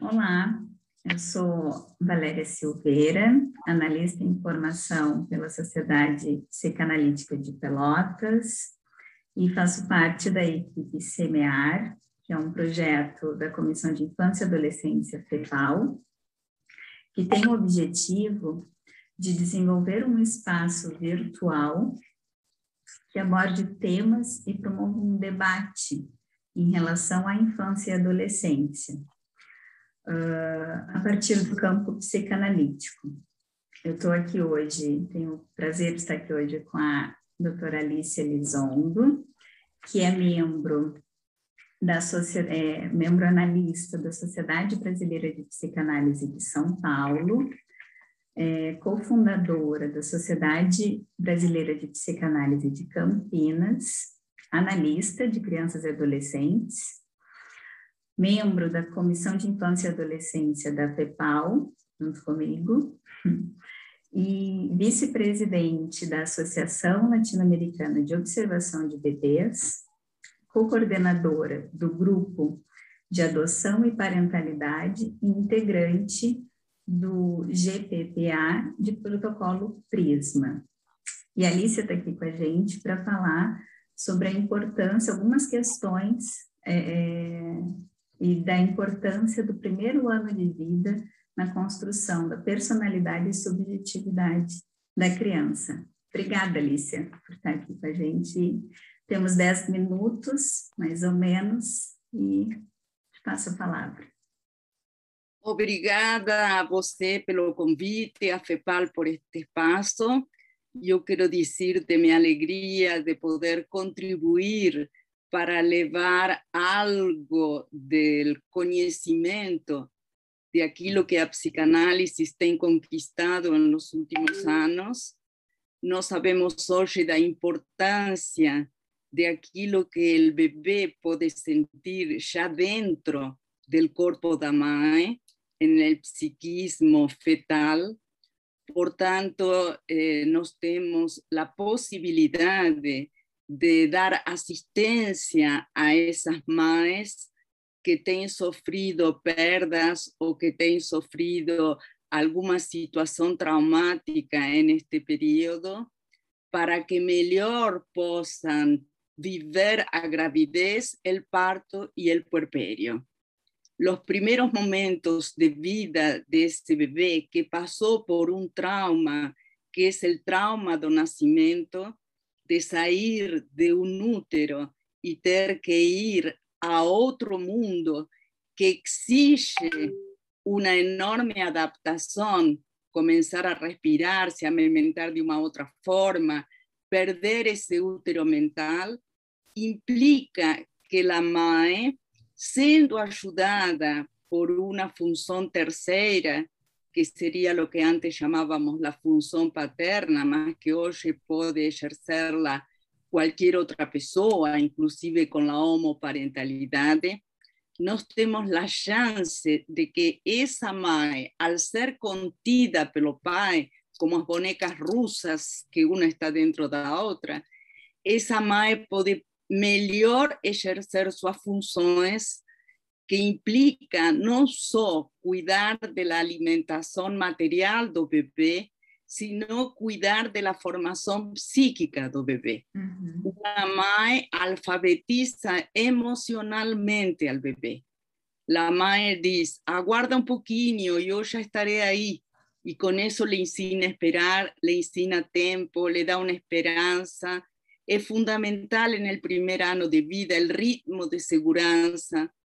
Olá, eu sou Valéria Silveira, analista em formação pela Sociedade Psicanalítica de Pelotas e faço parte da equipe SEMEAR, que é um projeto da Comissão de Infância e Adolescência FEPAL, que tem o objetivo de desenvolver um espaço virtual que aborde temas e promova um debate em relação à infância e adolescência, uh, a partir do campo psicanalítico. Eu estou aqui hoje, tenho o prazer de estar aqui hoje com a doutora Alicia Elizondo, que é membro da é, membro analista da Sociedade Brasileira de Psicanálise de São Paulo, é, cofundadora da Sociedade Brasileira de Psicanálise de Campinas, analista de crianças e adolescentes, membro da Comissão de Infância e Adolescência da FEPAL, junto comigo, e vice-presidente da Associação Latino-Americana de Observação de Bebês, co-coordenadora do Grupo de Adoção e Parentalidade e integrante do GPPA de protocolo PRISMA. E a Alicia está aqui com a gente para falar sobre a importância, algumas questões é, é, e da importância do primeiro ano de vida na construção da personalidade e subjetividade da criança. Obrigada, Alicia, por estar aqui com a gente. Temos dez minutos, mais ou menos, e te passo a palavra. Obrigada a você pelo convite, a FEPAL por este espaço. Eu quero dizer de minha alegria de poder contribuir para levar algo do conhecimento de aquilo que a psicanálise tem conquistado nos últimos anos. Nós sabemos hoje da importância de aquilo que o bebê pode sentir já dentro do corpo da mãe, no psiquismo fetal. Portanto, eh, nós temos a possibilidade de dar assistência a essas mães que têm sofrido perdas ou que têm sofrido alguma situação traumática neste período, para que melhor possam viver a gravidez, el parto y el puerperio. Los primeros momentos de vida de este bebé que pasó por un trauma, que es el trauma del nacimiento, de salir de un útero y tener que ir a otro mundo que exige una enorme adaptación, comenzar a respirarse, a alimentar de una otra forma, perder ese útero mental, implica que la MAE, siendo ayudada por una función tercera, que sería lo que antes llamábamos la función paterna, más que hoy puede ejercerla cualquier otra persona, inclusive con la homoparentalidad, nos tenemos la chance de que esa MAE, al ser contida pelo pai, como las bonecas rusas que una está dentro de la otra, esa MAE puede mejor ejercer sus funciones que implica no solo cuidar de la alimentación material del bebé, sino cuidar de la formación psíquica del bebé. La MAE alfabetiza emocionalmente al bebé. La MAE dice, aguarda un poquito, yo ya estaré ahí. Y con eso le enseña a esperar, le enseña tiempo, le da una esperanza, es fundamental en el primer año de vida el ritmo de seguridad,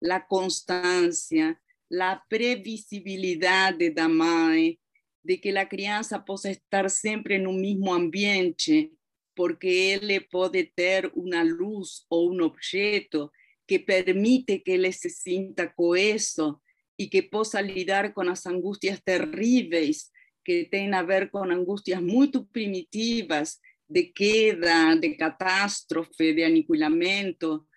la constancia, la previsibilidad de Damae, de que la crianza pueda estar siempre en un mismo ambiente, porque él puede tener una luz o un objeto que permite que él se sienta coeso y que pueda lidiar con las angustias terribles que tienen a ver con angustias muy primitivas de queda, de catástrofe, de aniquilamiento.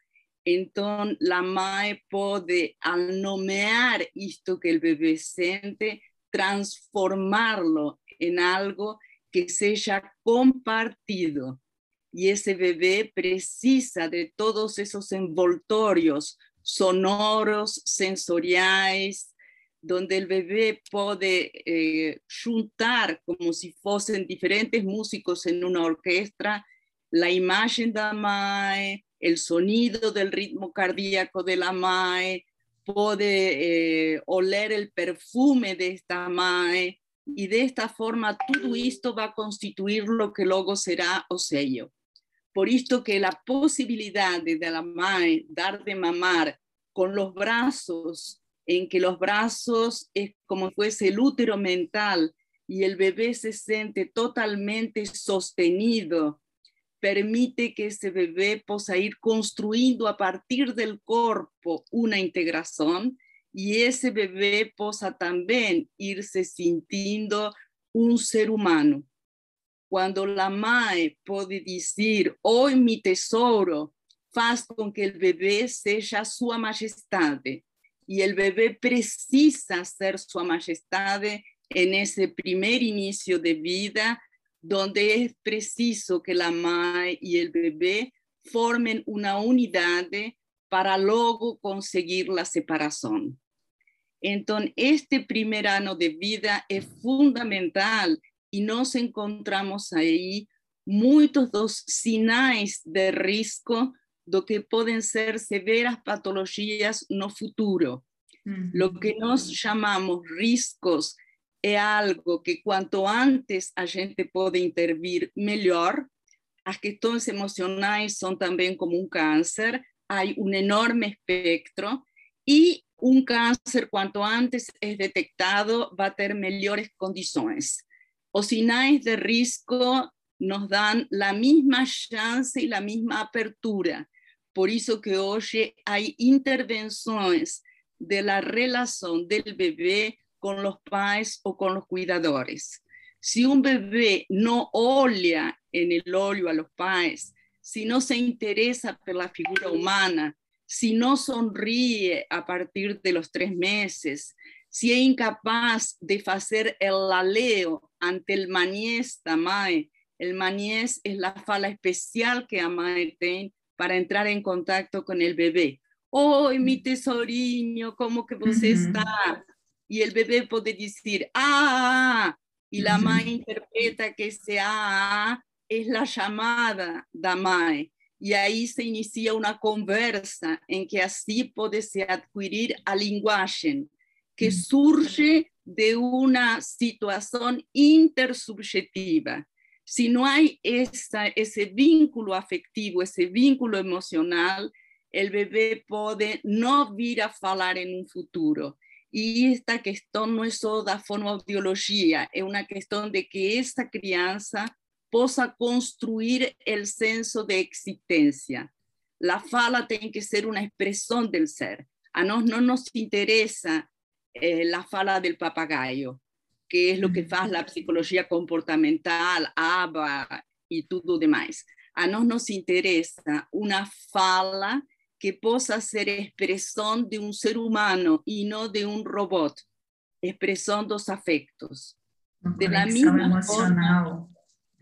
Entonces, la madre puede, al nomear esto que el bebé siente, transformarlo en algo que sea compartido. Y ese bebé precisa de todos esos envoltorios sonoros, sensoriales, donde el bebé puede eh, juntar como si fuesen diferentes músicos en una orquesta, la imagen de la MAE, el sonido del ritmo cardíaco de la MAE, puede eh, oler el perfume de esta MAE y de esta forma todo esto va a constituir lo que luego será o sello. Por esto que la posibilidad de la MAE dar de mamar con los brazos en que los brazos es como fuese el útero mental y el bebé se siente totalmente sostenido, permite que ese bebé pueda ir construyendo a partir del cuerpo una integración y ese bebé pueda también irse sintiendo un ser humano. Cuando la madre puede decir, hoy mi tesoro, faz con que el bebé sea su majestad, y el bebé precisa ser su majestad en ese primer inicio de vida, donde es preciso que la madre y el bebé formen una unidad para luego conseguir la separación. Entonces, este primer año de vida es fundamental y nos encontramos ahí muchos dos sinais de riesgo lo que pueden ser severas patologías no futuro. Lo que nos llamamos riscos es algo que cuanto antes a gente puede intervir, mejor. Las cuestiones emocionales son también como un cáncer. Hay un enorme espectro y un cáncer cuanto antes es detectado va a tener mejores condiciones. Los sinais de riesgo nos dan la misma chance y la misma apertura por eso que hoy hay intervenciones de la relación del bebé con los padres o con los cuidadores. Si un bebé no olia en el óleo a los padres, si no se interesa por la figura humana, si no sonríe a partir de los tres meses, si es incapaz de hacer el laleo ante el maniés da mae, el maniés es la fala especial que a mae tiene para entrar en contacto con el bebé. ¡Oh, mi tesoriño, cómo que vos está! Y el bebé puede decir, ¡ah! Y la madre interpreta que ese ¡ah! es la llamada da mae. Y ahí se inicia una conversa en que así puede se adquirir a lenguaje que surge de una situación intersubjetiva si no hay ese vínculo afectivo, ese vínculo emocional, el bebé puede no vir a hablar en un futuro. Y esta cuestión no es solo da fonoaudiología, es una cuestión de que esta crianza pueda construir el senso de existencia. La fala tiene que ser una expresión del ser. A nosotros no nos interesa eh, la fala del papagayo, que es lo que hace la psicología comportamental, ABA y todo demás. A nosotros nos interesa una fala que pueda ser expresión de un ser humano y no de un robot, expresión dos afectos. De la misma forma,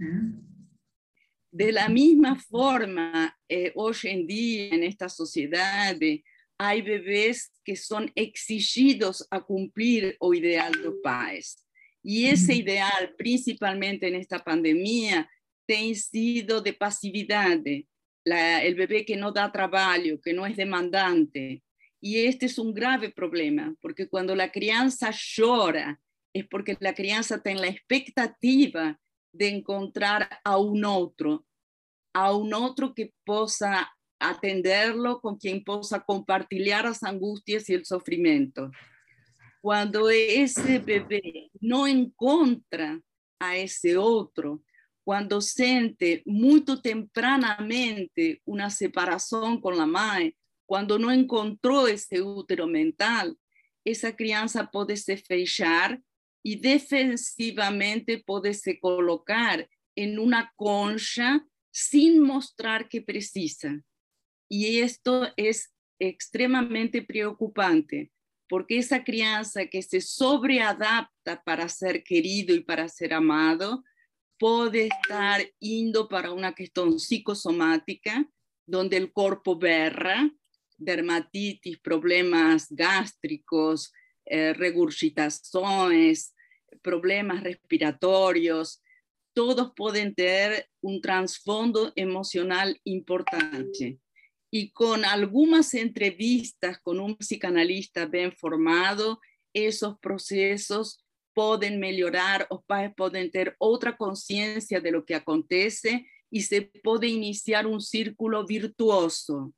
¿eh? de la misma forma, eh, hoy en día en esta sociedad hay bebés que son exigidos a cumplir o ideal de pais. Y ese ideal, principalmente en esta pandemia, ha sido de pasividad, el bebé que no da trabajo, que no es demandante. Y este es un grave problema, porque cuando la crianza llora, es porque la crianza tiene la expectativa de encontrar a un otro, a un otro que pueda atenderlo, con quien pueda compartir las angustias y el sufrimiento cuando ese bebé no encuentra a ese otro, cuando siente muy tempranamente una separación con la madre, cuando no encontró ese útero mental, esa crianza puede se fechar y defensivamente puede se colocar en una concha sin mostrar que precisa. Y esto es extremadamente preocupante porque esa crianza que se sobreadapta para ser querido y para ser amado puede estar indo para una cuestión psicosomática, donde el cuerpo berra, dermatitis, problemas gástricos, eh, problemas respiratorios, todos pueden tener un trasfondo emocional importante. Y con algunas entrevistas con un psicanalista bien formado, esos procesos pueden mejorar, los padres pueden tener otra conciencia de lo que acontece y se puede iniciar un círculo virtuoso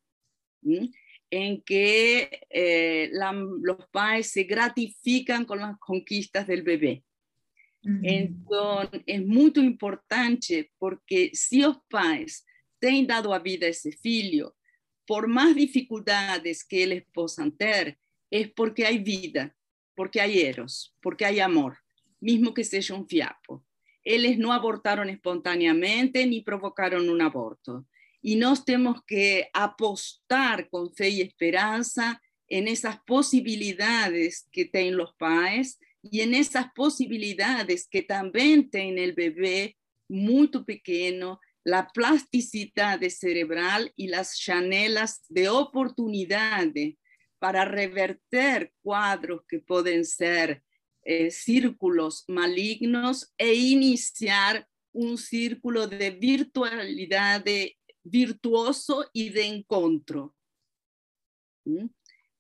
en que eh, los padres se gratifican con las conquistas del bebé. Entonces, es muy importante porque si los padres tienen dado a vida a ese filho, por más dificultades que ellos puedan tener, es porque hay vida, porque hay eros, porque hay amor, mismo que sea un fiapo. Ellos no abortaron espontáneamente ni provocaron un aborto. Y nos tenemos que apostar con fe y esperanza en esas posibilidades que tienen los padres y en esas posibilidades que también tiene el bebé muy pequeño, la plasticidad cerebral y las chanelas de oportunidades para reverter cuadros que pueden ser eh, círculos malignos e iniciar un círculo de virtualidad virtuoso y de encuentro.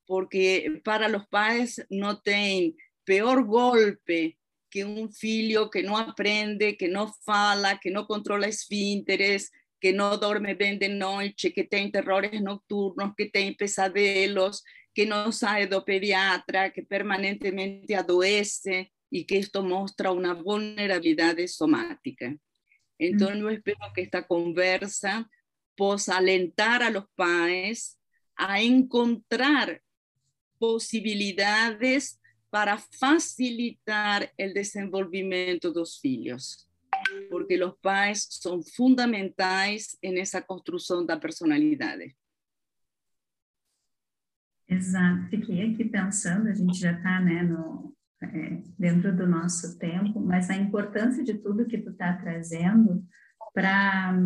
Porque para los padres no tienen peor golpe que un filho que no aprende, que no fala, que no controla esfínteres, que no duerme bien de noche, que tiene terrores nocturnos, que tiene pesadelos, que no sale do pediatra, que permanentemente adoece y que esto muestra una vulnerabilidad somática. Entonces, yo espero que esta conversa possa alentar a los padres a encontrar posibilidades para facilitar el desenvolvimiento de los hijos, porque los pais son fundamentais en esa construção da personalidade. Exato, fiquei aqui pensando, a gente já está né, no, é, dentro do nosso tempo, mas a importância de tudo que tu está trazendo para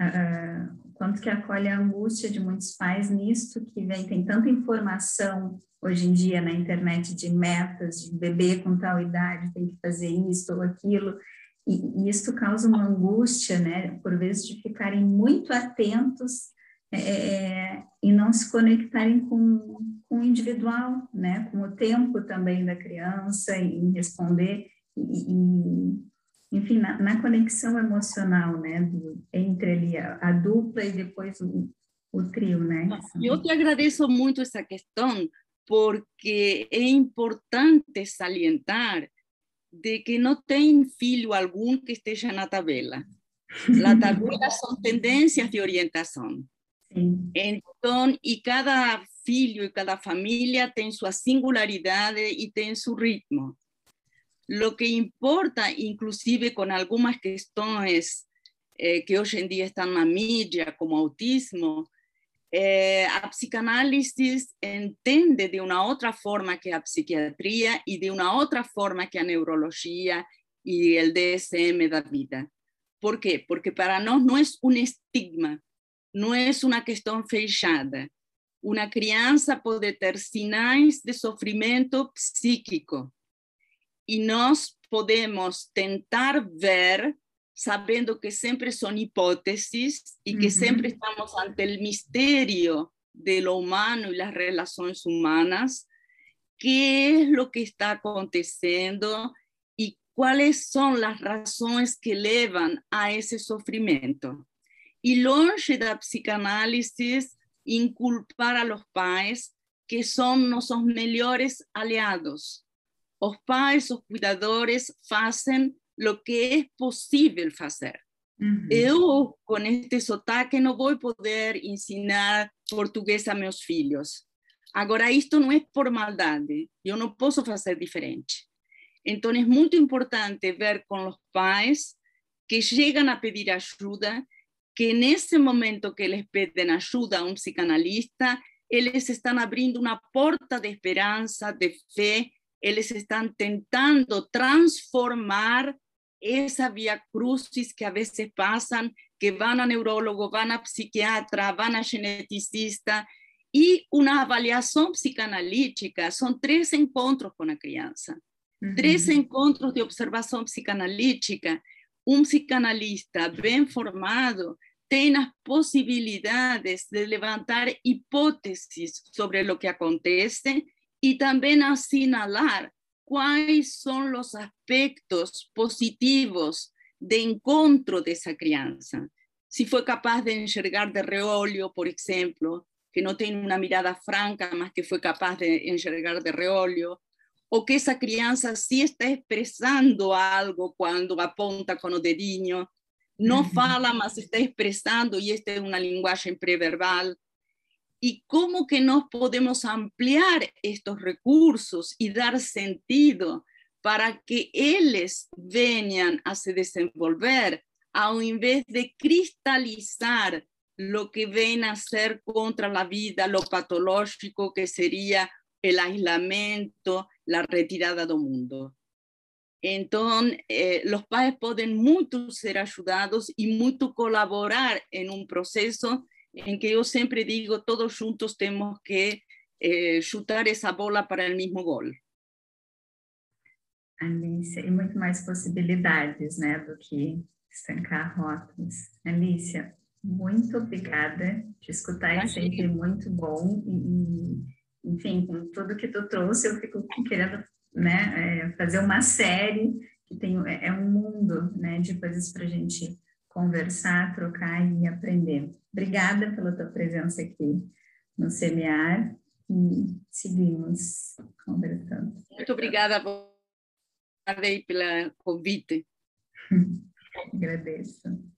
uh, quanto que acolhe a angústia de muitos pais nisto que vem, tem tanta informação hoje em dia na internet de metas, de bebê com tal idade tem que fazer isso ou aquilo, e, e isso causa uma angústia, né, por vezes de ficarem muito atentos é, é, e não se conectarem com, com o individual, né, com o tempo também da criança, em responder e, e enfim, na, na, conexão emocional, né, do, entre ali a, a, dupla e depois o, o trio, né? Eu te agradeço muito essa questão, porque é importante salientar de que não tem filho algum que esteja na tabela. A tabela são tendências de orientação. Então, e cada filho e cada família tem sua singularidade e tem seu ritmo. Lo que importa, inclusive con algunas cuestiones eh, que hoy en día están en la media, como autismo, eh, a psicanálisis entiende de una otra forma que la psiquiatría y de una otra forma que la neurología y el DSM da vida. ¿Por qué? Porque para nosotros no es un estigma, no es una cuestión fechada. Una crianza puede tener sinais de sufrimiento psíquico, y nos podemos tentar ver sabiendo que siempre son hipótesis y que siempre estamos ante el misterio de lo humano y las relaciones humanas, qué es lo que está aconteciendo y cuáles son las razones que llevan a ese sufrimiento. Y longe da psicanálisis inculpar a los pais que son nuestros mejores aliados, los pais, los cuidadores hacen lo que es posible hacer. Yo con este sotaque no voy a poder enseñar portugués a mis hijos. Ahora, esto no es por maldad, yo no puedo hacer diferente. Entonces, es muy importante ver con los pais que llegan a pedir ayuda, que en ese momento que les piden ayuda a un psicanalista, ellos están abriendo una puerta de esperanza, de fe ellos están tentando transformar esa vía crucis que a veces pasan, que van a neurólogo, van a psiquiatra, van a geneticista y una avaliación psicanalítica. Son tres encuentros con la crianza, tres encuentros de observación psicanalítica. Un psicanalista bien formado tiene las posibilidades de levantar hipótesis sobre lo que acontece y también a cuáles son los aspectos positivos de encuentro de esa crianza. Si fue capaz de enxergar de reolio, por ejemplo, que no tiene una mirada franca, más que fue capaz de enxergar de reolio, o que esa crianza sí está expresando algo cuando apunta con el dedinho, no fala, mas está expresando y esta es una lenguaje preverbal. Y cómo que nos podemos ampliar estos recursos y dar sentido para que ellos vengan a se desenvolver, a vez de cristalizar lo que ven a hacer contra la vida, lo patológico que sería el aislamiento, la retirada del mundo. Entonces, eh, los padres pueden mucho ser ayudados y mucho colaborar en un proceso en que yo siempre digo, todos juntos tenemos que eh, chutar esa bola para el mismo gol. Alicia, e muito mais possibilidades, né, do que estancar rotas. Alicia, muito obrigada. Te escutar é sempre muito bom e, enfim, com tudo que tu trouxe, eu fico querendo, né, é, fazer uma série que tem é, é um mundo, né, de coisas para a gente conversar, trocar e aprender. Obrigada pela tua presença aqui no Semear e seguimos conversando. Muito obrigada pelo convite. Agradeço.